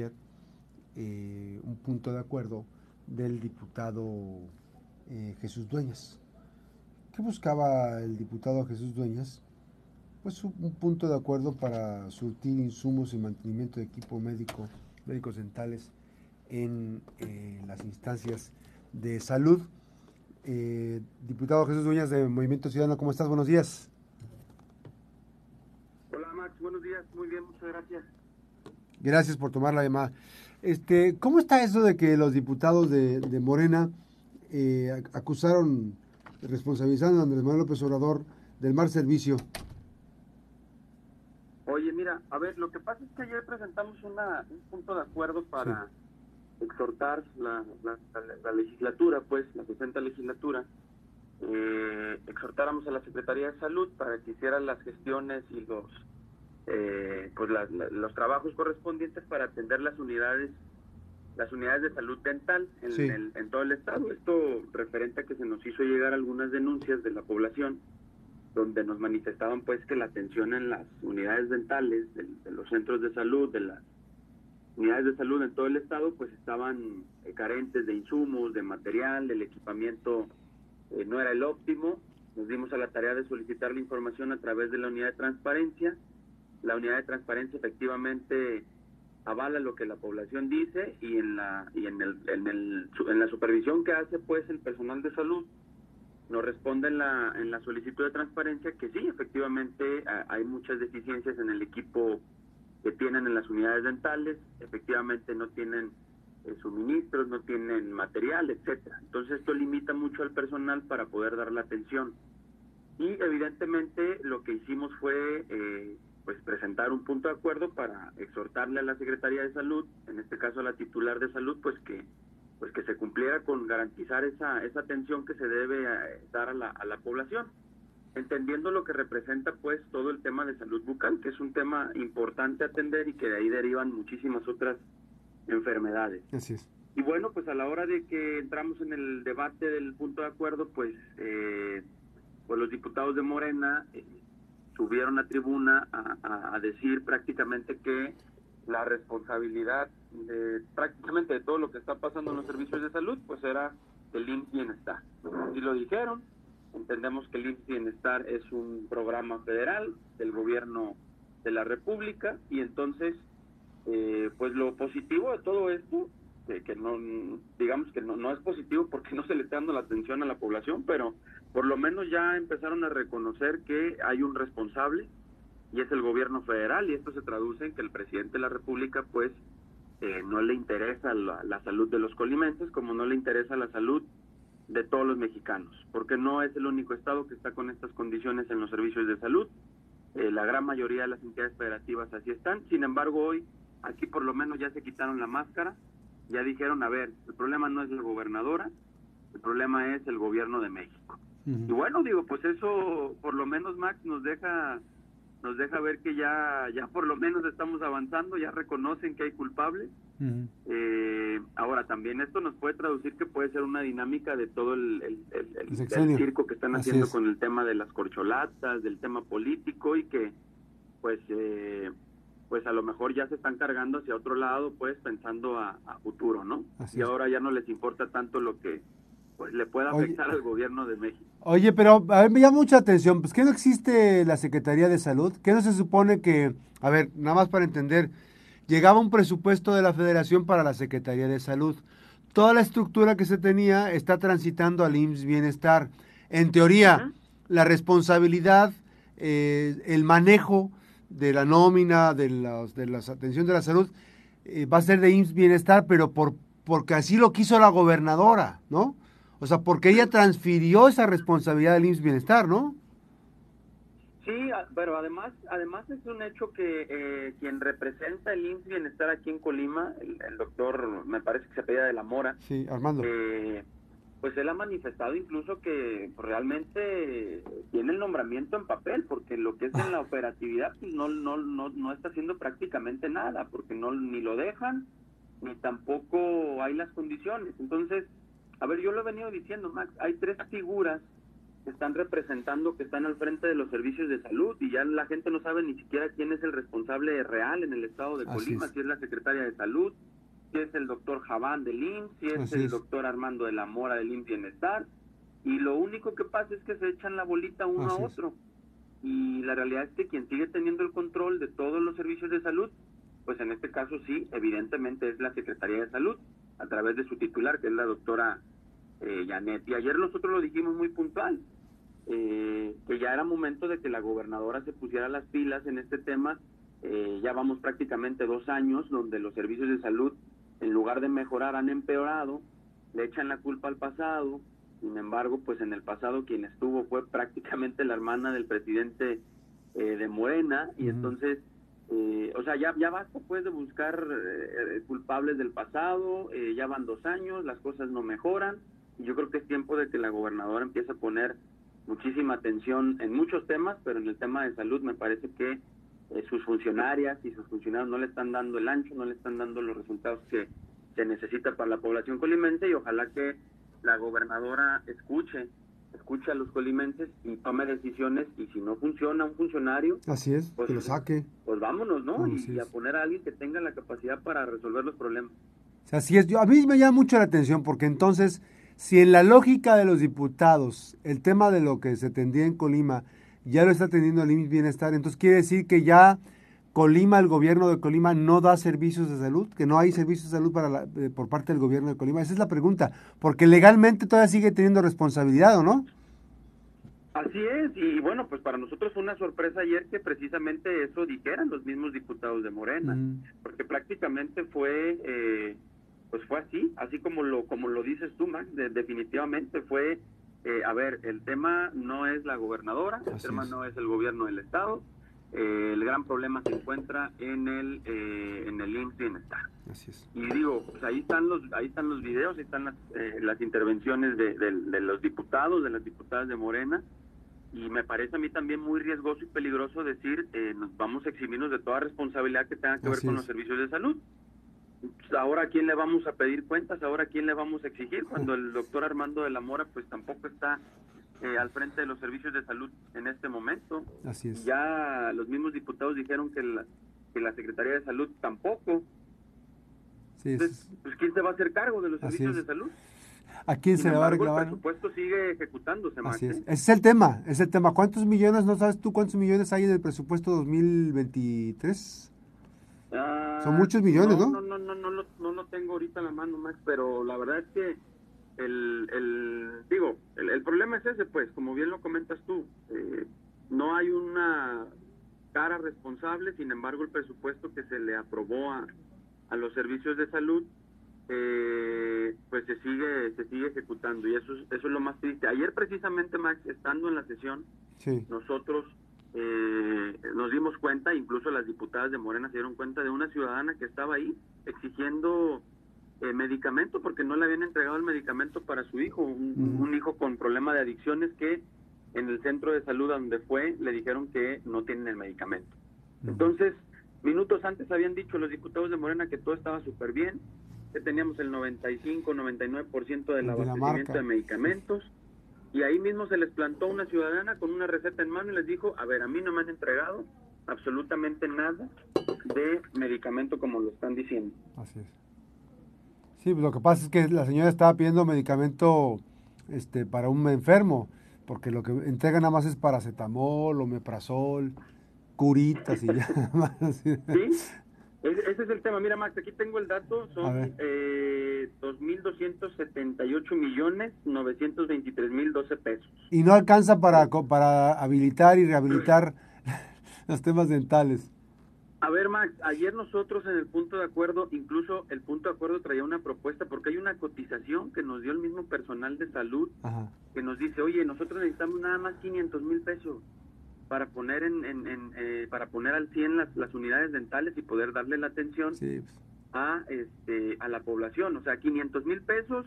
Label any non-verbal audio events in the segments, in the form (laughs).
eh, un punto de acuerdo del diputado eh, Jesús Dueñas. ¿Qué buscaba el diputado Jesús Dueñas? Pues un, punto de acuerdo para surtir insumos y mantenimiento de equipo médico, médicos dentales en eh, las instancias de salud. diputado Jesús Dueñas de Movimiento Ciudadano, ¿cómo estás? Buenos días. Hola Max, buenos días, muy bien, muchas gracias. Gracias por tomar la llamada. Este, ¿Cómo está eso de que los diputados de, Morena eh, acusaron, responsabilizaron a Andrés Manuel López Obrador del mal servicio? Oye, mira, a ver, lo que pasa es que ayer presentamos una, un punto de acuerdo para exhortar la, la, legislatura, pues, la 60 legislatura, eh, exhortáramos a la Secretaría de Salud para que hicieran las gestiones y los eh, pues los trabajos correspondientes para atender las unidades las unidades de salud dental en, en, todo el estado. Esto referente a que se nos hizo llegar algunas denuncias de la población donde nos manifestaban pues que la atención en las unidades dentales de, los centros de salud, de las unidades de salud en todo el estado pues estaban eh, carentes de insumos, de material, del equipamiento eh, no era el óptimo. Nos dimos a la tarea de solicitar la información a través de la unidad de transparencia la unidad de transparencia efectivamente avala lo que la población dice y en la y en el, en el en la supervisión que hace pues el personal de salud nos responde en la en la solicitud de transparencia que sí efectivamente hay muchas deficiencias en el equipo que tienen en las unidades dentales efectivamente no tienen eh, suministros no tienen material etcétera. Entonces esto limita mucho al personal para poder dar la atención. Y evidentemente lo que hicimos fue eh, pues presentar un punto de acuerdo para exhortarle a la Secretaría de Salud, en este caso a la titular de salud, pues que pues que se cumpliera con garantizar esa esa atención que se debe eh, dar a la, a la población, entendiendo lo que representa pues todo el tema de salud bucal, que es un tema importante atender y que de ahí derivan muchísimas otras enfermedades. Así es. Y bueno, pues a la hora de que entramos en el debate del punto de acuerdo, pues eh, pues los diputados de Morena eh, subieron a tribuna a, decir prácticamente que la responsabilidad de prácticamente de todo lo que está pasando en los servicios de salud, pues era el IMSS Bienestar. Y lo dijeron, entendemos que el IMSS Bienestar es un programa federal del gobierno de la República y entonces, eh, pues lo positivo de todo esto, que no, digamos que no, no es positivo porque no se le está dando la atención a la población, pero por lo menos ya empezaron a reconocer que hay un responsable y es el gobierno federal y esto se traduce en que el presidente de la República pues eh, no le interesa la, salud de los colimenses como no le interesa la salud de todos los mexicanos, porque no es el único estado que está con estas condiciones en los servicios de salud. Eh, la gran mayoría de las entidades federativas así están. Sin embargo, hoy aquí por lo menos ya se quitaron la máscara, ya dijeron, a ver, el problema no es la gobernadora, el problema es el gobierno de México. Y bueno, digo, pues eso por lo menos Max nos deja nos deja ver que ya ya por lo menos estamos avanzando, ya reconocen que hay culpables. eh, ahora también esto nos puede traducir que puede ser una dinámica de todo el, el, circo que están haciendo con el tema de las corcholatas, del tema político y que pues eh, pues a lo mejor ya se están cargando hacia otro lado, pues pensando a, futuro, ¿no? y ahora ya no les importa tanto lo que pues le pueda afectar al gobierno de México. Oye, pero a ver, me llama mucha atención, pues que no existe la Secretaría de Salud, que no se supone que, a ver, nada más para entender, llegaba un presupuesto de la Federación para la Secretaría de Salud. Toda la estructura que se tenía está transitando al IMSS Bienestar. En teoría, la responsabilidad, eh, el manejo de la nómina, de, las de la atención de la salud, eh, va a ser de IMSS Bienestar, pero por, porque así lo quiso la gobernadora, ¿no? O sea, porque ella transfirió esa responsabilidad del IMSS Bienestar, ¿no? Sí, pero además, además es un hecho que eh, quien representa el IMSS Bienestar aquí en Colima, el, doctor, me parece que se pedía de la Mora. Sí, Armando. Eh, pues él ha manifestado incluso que realmente tiene el nombramiento en papel, porque lo que es en la operatividad pues no, no, no, no está haciendo prácticamente nada, porque no ni lo dejan, ni tampoco hay las condiciones. Entonces, a ver, yo lo he venido diciendo, Max, hay tres figuras están representando que están al frente de los servicios de salud y ya la gente no sabe ni siquiera quién es el responsable real en el estado de Colima, si es la secretaria de salud, si es el doctor Javán del IMSS, si es el doctor Armando de la Mora del IMSS Bienestar, y lo único que pasa es que se echan la bolita uno a otro. Y la realidad es que quien sigue teniendo el control de todos los servicios de salud, pues en este caso sí, evidentemente es la Secretaría de Salud, a través de su titular, que es la doctora eh, Janet. Y ayer nosotros lo dijimos muy puntual, eh, que ya era momento de que la gobernadora se pusiera las pilas en este tema. Eh, ya vamos prácticamente dos años donde los servicios de salud, en lugar de mejorar, han empeorado, le echan la culpa al pasado. Sin embargo, pues en el pasado quien estuvo fue prácticamente la hermana del presidente eh, de Morena y entonces, o sea, ya, ya basta pues de buscar culpables del pasado, ya van dos años, las cosas no mejoran yo creo que es tiempo de que la gobernadora empiece a poner muchísima atención en muchos temas, pero en el tema de salud me parece que eh, sus funcionarias y sus funcionarios no le están dando el ancho, no le están dando los resultados que se necesita para la población colimense y ojalá que la gobernadora escuche escuche a los colimenses y tome decisiones y si no funciona un funcionario así es pues, que lo saque. pues vámonos no y, a poner a alguien que tenga la capacidad para resolver los problemas. Así es yo a mí me llama mucho la atención porque entonces si en la lógica de los diputados el tema de lo que se tendría en Colima ya lo está teniendo el IMSS Bienestar, entonces quiere decir que ya Colima, el gobierno de Colima, no da servicios de salud, que no hay servicios de salud para eh, por parte del gobierno de Colima. Esa es la pregunta, porque legalmente todavía sigue teniendo responsabilidad, ¿o no? Así es, y bueno, pues para nosotros fue una sorpresa ayer que precisamente eso dijeran los mismos diputados de Morena, porque prácticamente fue eh, pues fue así, así como lo como lo dices tú, Max, definitivamente fue, eh, a ver, el tema no es la gobernadora, el tema no es el gobierno del estado, eh, el gran problema se encuentra en el eh, en el IMSS Bienestar. Así es. Y digo, pues ahí están los ahí están los videos, ahí están las, las intervenciones de, de, los diputados, de las diputadas de Morena, y me parece a mí también muy riesgoso y peligroso decir nos vamos a eximirnos de toda responsabilidad que tenga que ver con los servicios de salud. Ahora a quién le vamos a pedir cuentas, ahora a quién le vamos a exigir, cuando el doctor Armando de la Mora pues tampoco está eh, al frente de los servicios de salud en este momento. Así es. Ya los mismos diputados dijeron que la, que la Secretaría de Salud tampoco. Sí, Entonces, pues ¿quién se va a hacer cargo de los servicios de salud? ¿A quién se le va a reclamar? El presupuesto sigue ejecutándose, Así es. Ese es el tema, es el tema. ¿Cuántos millones, no sabes tú cuántos millones hay en el presupuesto 2023? Son muchos millones, ¿no? No, no, no, no, no, no, lo tengo ahorita en la mano, Max, pero la verdad es que el, el digo, el, problema es ese, pues, como bien lo comentas tú, eh, no hay una cara responsable, sin embargo, el presupuesto que se le aprobó a, a los servicios de salud, eh, pues se sigue se sigue ejecutando y eso, eso es lo más triste. Ayer precisamente, Max, estando en la sesión, nosotros eh, nos dimos cuenta, incluso las diputadas de Morena se dieron cuenta de una ciudadana que estaba ahí exigiendo eh, medicamento porque no le habían entregado el medicamento para su hijo, un, hijo con problema de adicciones que en el centro de salud donde fue le dijeron que no tienen el medicamento. Entonces, minutos antes habían dicho los diputados de Morena que todo estaba súper bien, que teníamos el 95, 99% del abastecimiento de medicamentos y ahí mismo se les plantó una ciudadana con una receta en mano y les dijo, a ver, a mí no me han entregado absolutamente nada de medicamento como lo están diciendo. Así es. Sí, lo que pasa es que la señora estaba pidiendo medicamento este, para un enfermo, porque lo que entrega nada más es paracetamol, omeprazol, curitas y (laughs) ya. ¿Sí? Ese es el tema. Mira, Max, aquí tengo el dato. Son eh, 2.278 millones 923 mil 12 pesos. Y no alcanza para, para habilitar y rehabilitar (laughs) los temas dentales. A ver, Max, ayer nosotros en el punto de acuerdo, incluso el punto de acuerdo traía una propuesta porque hay una cotización que nos dio el mismo personal de salud que nos dice, oye, nosotros necesitamos nada más 500 mil pesos para poner en, eh, para poner al 100 las, las, unidades dentales y poder darle la atención pues. a este a la población. O sea 500 mil pesos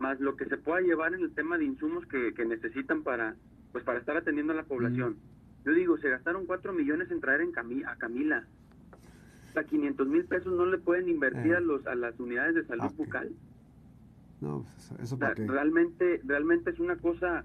más lo que se pueda llevar en el tema de insumos que, que necesitan para pues para estar atendiendo a la población. Yo digo se gastaron 4 millones en traer en a Camila. O sea 500 mil pesos no le pueden invertir eh. a los a las unidades de salud bucal. No pues, eso, realmente realmente es una cosa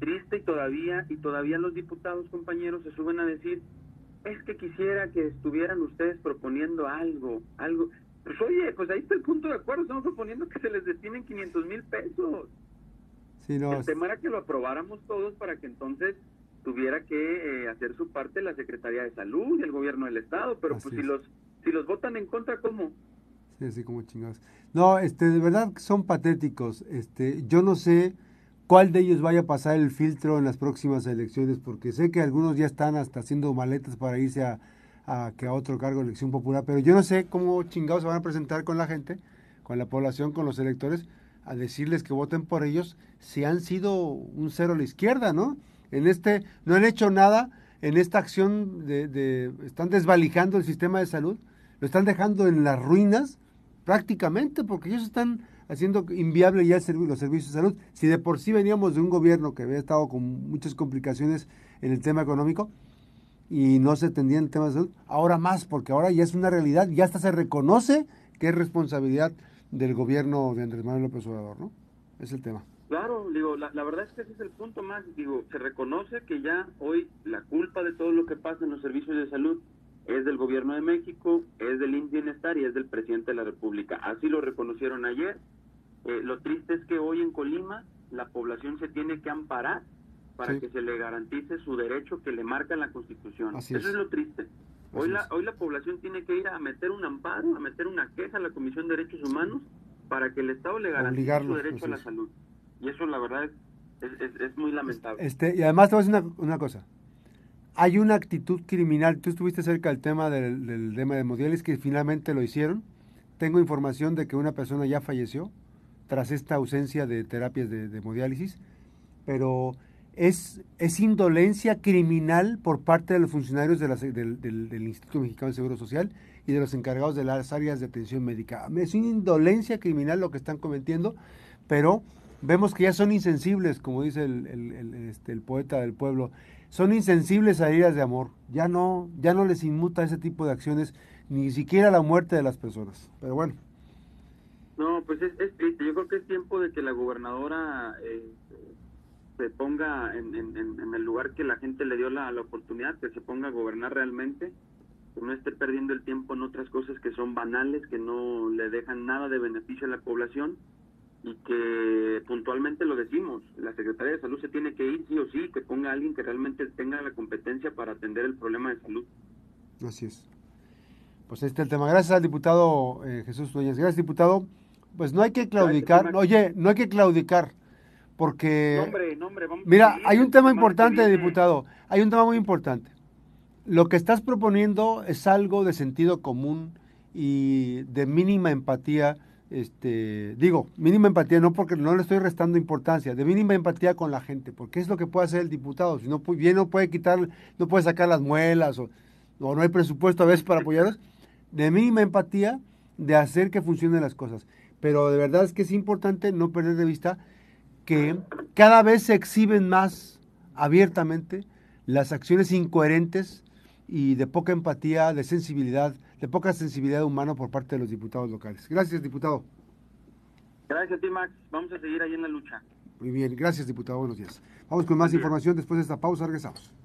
triste y todavía, y todavía los diputados compañeros se suben a decir, es que quisiera que estuvieran ustedes proponiendo algo, algo. Pues oye, pues ahí está el punto de acuerdo, estamos proponiendo que se les destinen 500 mil pesos. Sí, no, el tema era que lo aprobáramos todos para que entonces tuviera que eh, hacer su parte la Secretaría de Salud y el gobierno del Estado, pero pues si los si los votan en contra, ¿cómo? Sí, así como chingados. No, este, de verdad son patéticos. Este, yo no sé cuál de ellos vaya a pasar el filtro en las próximas elecciones, porque sé que algunos ya están hasta haciendo maletas para irse a, a que a otro cargo de elección popular, pero yo no sé cómo chingados se van a presentar con la gente, con la población, con los electores, a decirles que voten por ellos si han sido un cero a la izquierda, ¿no? En este, no han hecho nada en esta acción de, de están desvalijando el sistema de salud, lo están dejando en las ruinas prácticamente, porque ellos están haciendo inviable ya los servicios de salud. Si de por sí veníamos de un gobierno que había estado con muchas complicaciones en el tema económico y no se atendía en el tema de salud, ahora más, porque ahora ya es una realidad, ya hasta se reconoce que es responsabilidad del gobierno de Andrés Manuel López Obrador, ¿no? Es el tema. Claro, digo, la, la, verdad es que ese es el punto más, digo, se reconoce que ya hoy la culpa de todo lo que pasa en los servicios de salud es del gobierno de México, es del INS Bienestar y es del presidente de la República. Así lo reconocieron ayer. Eh, lo triste es que hoy en Colima la población se tiene que amparar para que se le garantice su derecho que le marca la Constitución. Eso es. lo triste. Hoy la, hoy la población tiene que ir a meter un amparo, a meter una queja a la Comisión de Derechos Humanos para que el Estado le garantice su derecho a la salud. Y eso la verdad es, es, muy lamentable. Este, y además te voy a decir una, una cosa hay una actitud criminal. Tú estuviste cerca del tema del, tema de hemodiálisis que finalmente lo hicieron. Tengo información de que una persona ya falleció tras esta ausencia de terapias de, hemodiálisis, pero es, es indolencia criminal por parte de los funcionarios de del, Instituto Mexicano de Seguro Social y de los encargados de las áreas de atención médica. Es una indolencia criminal lo que están cometiendo, pero vemos que ya son insensibles, como dice el, este, el poeta del pueblo son insensibles a heridas de amor. Ya no, ya no les inmuta ese tipo de acciones, ni siquiera la muerte de las personas. Pero bueno. No, pues es, triste. Yo creo que es tiempo de que la gobernadora eh, se ponga en, el lugar que la gente le dio la, la oportunidad, que se ponga a gobernar realmente, que no esté perdiendo el tiempo en otras cosas que son banales, que no le dejan nada de beneficio a la población y que puntualmente lo decimos, la Secretaría de Salud se tiene que ir sí o sí, que ponga a alguien que realmente tenga la competencia para atender el problema de salud. Así es. Pues este es el tema. Gracias al diputado eh, Jesús Dueñas. Gracias, diputado. Pues no hay que claudicar. Oye, no hay que claudicar. Porque. mira, hay un tema importante, diputado. Hay un tema muy importante. Lo que estás proponiendo es algo de sentido común y de mínima empatía este, digo, mínima empatía, no porque no le estoy restando importancia, de mínima empatía con la gente, porque es lo que puede hacer el diputado, si no bien no puede quitar, no puede sacar las muelas o, no hay presupuesto a veces para apoyarlos, de mínima empatía de hacer que funcionen las cosas. Pero de verdad es que es importante no perder de vista que cada vez se exhiben más abiertamente las acciones incoherentes y de poca empatía, de sensibilidad de poca sensibilidad humana por parte de los diputados locales. Gracias, diputado. Gracias a ti, Max. Vamos a seguir ahí en la lucha. Muy bien, gracias, diputado. Buenos días. Vamos con más información después de esta pausa. Regresamos.